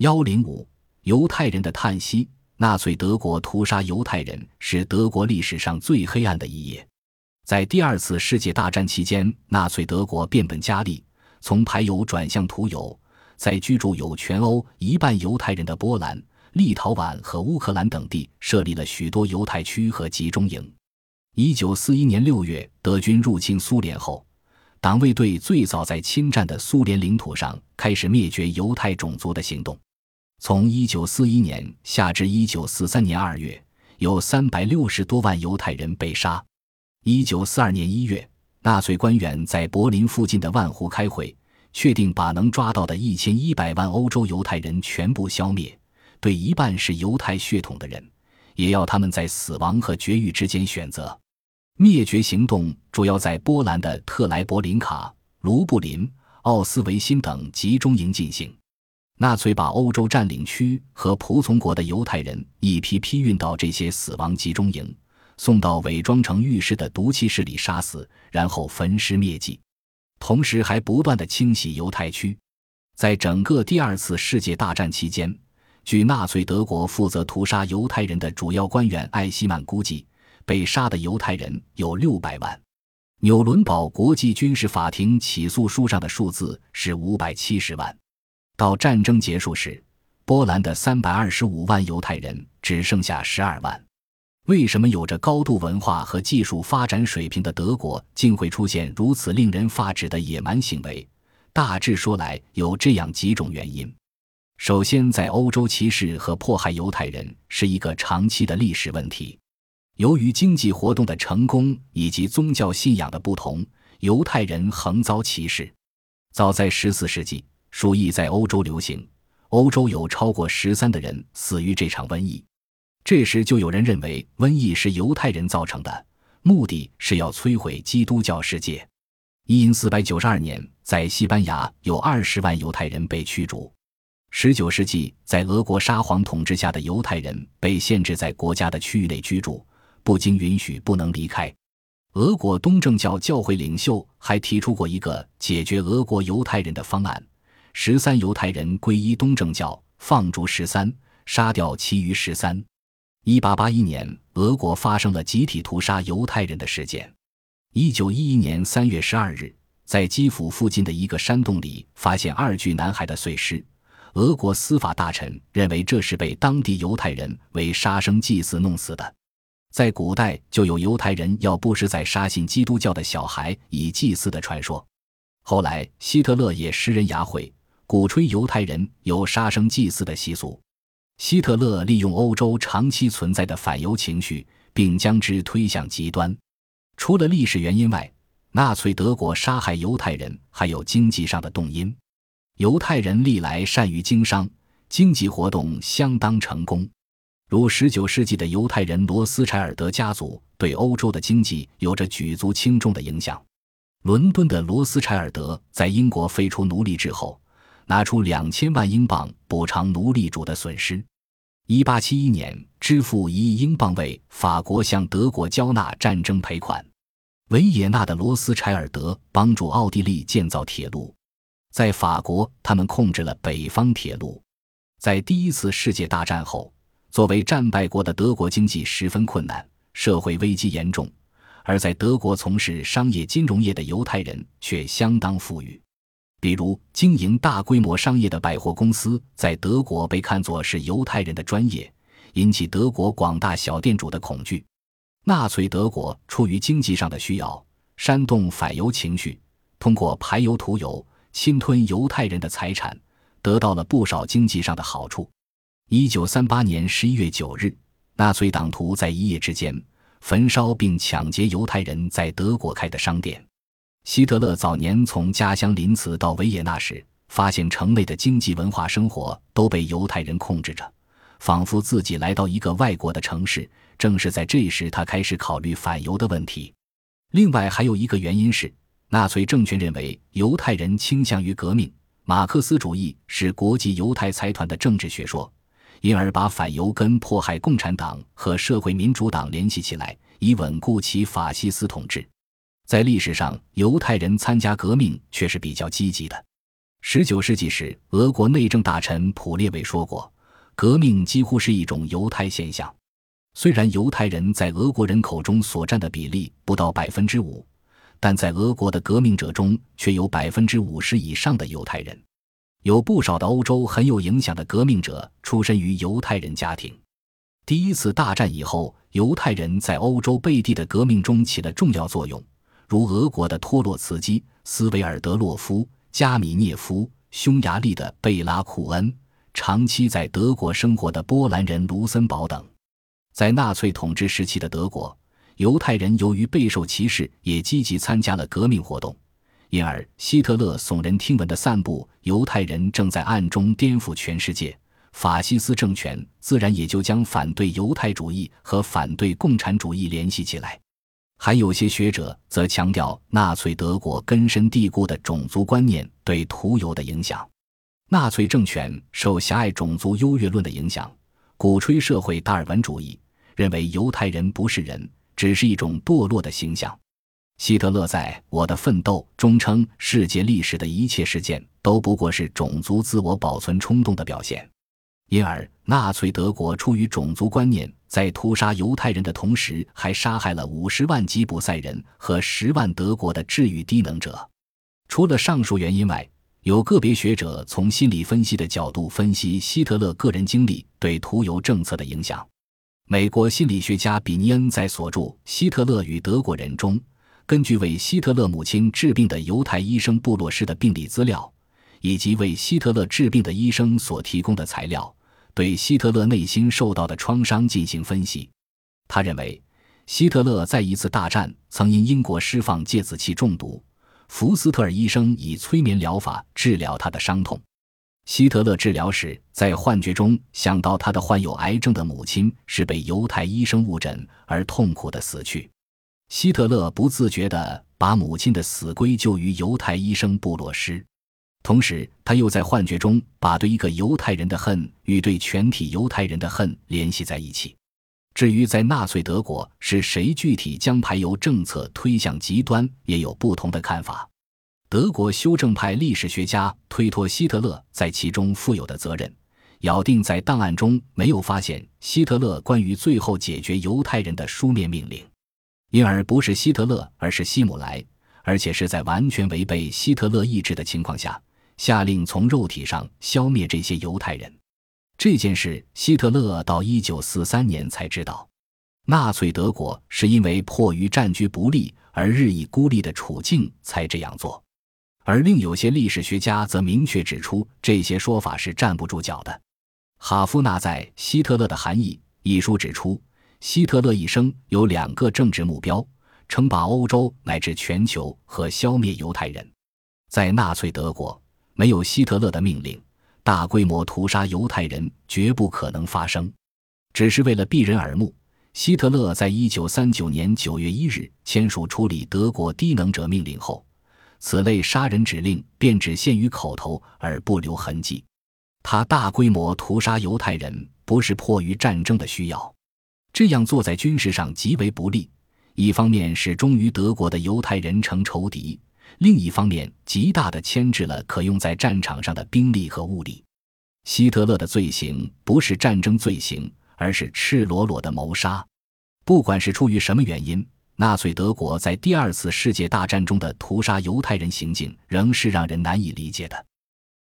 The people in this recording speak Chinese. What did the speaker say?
幺零五，犹太人的叹息。纳粹德国屠杀犹太人是德国历史上最黑暗的一页。在第二次世界大战期间，纳粹德国变本加厉，从排犹转向屠犹，在居住有全欧一半犹太人的波兰、立陶宛和乌克兰等地设立了许多犹太区和集中营。一九四一年六月，德军入侵苏联后，党卫队最早在侵占的苏联领土上开始灭绝犹太种族的行动。从一九四一年夏至一九四三年二月，有三百六十多万犹太人被杀。一九四二年一月，纳粹官员在柏林附近的万湖开会，确定把能抓到的一千一百万欧洲犹太人全部消灭，对一半是犹太血统的人，也要他们在死亡和绝育之间选择。灭绝行动主要在波兰的特莱伯林卡、卢布林、奥斯维辛等集中营进行。纳粹把欧洲占领区和仆从国的犹太人一批批运到这些死亡集中营，送到伪装成浴室的毒气室里杀死，然后焚尸灭迹。同时，还不断的清洗犹太区。在整个第二次世界大战期间，据纳粹德国负责屠杀犹太人的主要官员艾希曼估计，被杀的犹太人有六百万。纽伦堡国际军事法庭起诉书上的数字是五百七十万。到战争结束时，波兰的三百二十五万犹太人只剩下十二万。为什么有着高度文化和技术发展水平的德国竟会出现如此令人发指的野蛮行为？大致说来，有这样几种原因：首先，在欧洲歧视和迫害犹太人是一个长期的历史问题。由于经济活动的成功以及宗教信仰的不同，犹太人横遭歧视。早在十四世纪。鼠疫在欧洲流行，欧洲有超过十三的人死于这场瘟疫。这时就有人认为瘟疫是犹太人造成的，目的是要摧毁基督教世界。因四百九十二年，在西班牙有二十万犹太人被驱逐。十九世纪，在俄国沙皇统治下的犹太人被限制在国家的区域内居住，不经允许不能离开。俄国东正教教会领袖还提出过一个解决俄国犹太人的方案。十三犹太人皈依东正教，放逐十三，杀掉其余十三。一八八一年，俄国发生了集体屠杀犹太人的事件。一九一一年三月十二日，在基辅附近的一个山洞里发现二具男孩的碎尸。俄国司法大臣认为这是被当地犹太人为杀生祭祀弄死的。在古代就有犹太人要不是在杀信基督教的小孩以祭祀的传说。后来，希特勒也施人牙慧。鼓吹犹太人有杀生祭祀的习俗，希特勒利用欧洲长期存在的反犹情绪，并将之推向极端。除了历史原因外，纳粹德国杀害犹太人还有经济上的动因。犹太人历来善于经商，经济活动相当成功。如19世纪的犹太人罗斯柴尔德家族，对欧洲的经济有着举足轻重的影响。伦敦的罗斯柴尔德在英国废除奴隶制后。拿出两千万英镑补偿奴隶主的损失。一八七一年，支付一亿英镑为法国向德国交纳战争赔款。维也纳的罗斯柴尔德帮助奥地利建造铁路。在法国，他们控制了北方铁路。在第一次世界大战后，作为战败国的德国经济十分困难，社会危机严重。而在德国从事商业金融业的犹太人却相当富裕。比如，经营大规模商业的百货公司在德国被看作是犹太人的专业，引起德国广大小店主的恐惧。纳粹德国出于经济上的需要，煽动反犹情绪，通过排犹屠犹、侵吞犹太人的财产，得到了不少经济上的好处。一九三八年十一月九日，纳粹党徒在一夜之间焚烧并抢劫犹太人在德国开的商店。希特勒早年从家乡林茨到维也纳时，发现城内的经济文化生活都被犹太人控制着，仿佛自己来到一个外国的城市。正是在这时，他开始考虑反犹的问题。另外，还有一个原因是，纳粹政权认为犹太人倾向于革命，马克思主义是国际犹太财团的政治学说，因而把反犹跟迫害共产党和社会民主党联系起来，以稳固其法西斯统治。在历史上，犹太人参加革命却是比较积极的。十九世纪时，俄国内政大臣普列维说过：“革命几乎是一种犹太现象。虽然犹太人在俄国人口中所占的比例不到百分之五，但在俄国的革命者中却有百分之五十以上的犹太人。有不少的欧洲很有影响的革命者出身于犹太人家庭。第一次大战以后，犹太人在欧洲贝地的革命中起了重要作用，如俄国的托洛茨基、斯维尔德洛夫。”加米涅夫、匈牙利的贝拉库恩、长期在德国生活的波兰人卢森堡等，在纳粹统治时期的德国，犹太人由于备受歧视，也积极参加了革命活动，因而希特勒耸人听闻的散布犹太人正在暗中颠覆全世界，法西斯政权自然也就将反对犹太主义和反对共产主义联系起来。还有些学者则强调纳粹德国根深蒂固的种族观念对屠犹的影响。纳粹政权受狭隘种族优越论的影响，鼓吹社会达尔文主义，认为犹太人不是人，只是一种堕落的形象。希特勒在《我的奋斗》中称，世界历史的一切事件都不过是种族自我保存冲动的表现。因而，纳粹德国出于种族观念，在屠杀犹太人的同时，还杀害了五十万吉普赛人和十万德国的治愈低能者。除了上述原因外，有个别学者从心理分析的角度分析希特勒个人经历对屠犹政策的影响。美国心理学家比尼恩在所著《希特勒与德国人》中，根据为希特勒母亲治病的犹太医生布洛施的病历资料，以及为希特勒治病的医生所提供的材料。对希特勒内心受到的创伤进行分析，他认为希特勒在一次大战曾因英国释放芥子气中毒，福斯特尔医生以催眠疗法治疗他的伤痛。希特勒治疗时在幻觉中想到他的患有癌症的母亲是被犹太医生误诊而痛苦的死去，希特勒不自觉地把母亲的死归咎于犹太医生布洛施。同时，他又在幻觉中把对一个犹太人的恨与对全体犹太人的恨联系在一起。至于在纳粹德国是谁具体将排犹政策推向极端，也有不同的看法。德国修正派历史学家推脱希特勒在其中负有的责任，咬定在档案中没有发现希特勒关于最后解决犹太人的书面命令，因而不是希特勒，而是希姆莱，而且是在完全违背希特勒意志的情况下。下令从肉体上消灭这些犹太人，这件事希特勒到一九四三年才知道。纳粹德国是因为迫于战局不利而日益孤立的处境才这样做，而另有些历史学家则明确指出这些说法是站不住脚的。哈夫纳在《希特勒的含义》一书指出，希特勒一生有两个政治目标：称霸欧洲乃至全球和消灭犹太人。在纳粹德国。没有希特勒的命令，大规模屠杀犹太人绝不可能发生。只是为了避人耳目，希特勒在一九三九年九月一日签署处理德国低能者命令后，此类杀人指令便只限于口头而不留痕迹。他大规模屠杀犹太人不是迫于战争的需要，这样做在军事上极为不利。一方面是忠于德国的犹太人成仇敌。另一方面，极大地牵制了可用在战场上的兵力和物力。希特勒的罪行不是战争罪行，而是赤裸裸的谋杀。不管是出于什么原因，纳粹德国在第二次世界大战中的屠杀犹太人行径，仍是让人难以理解的。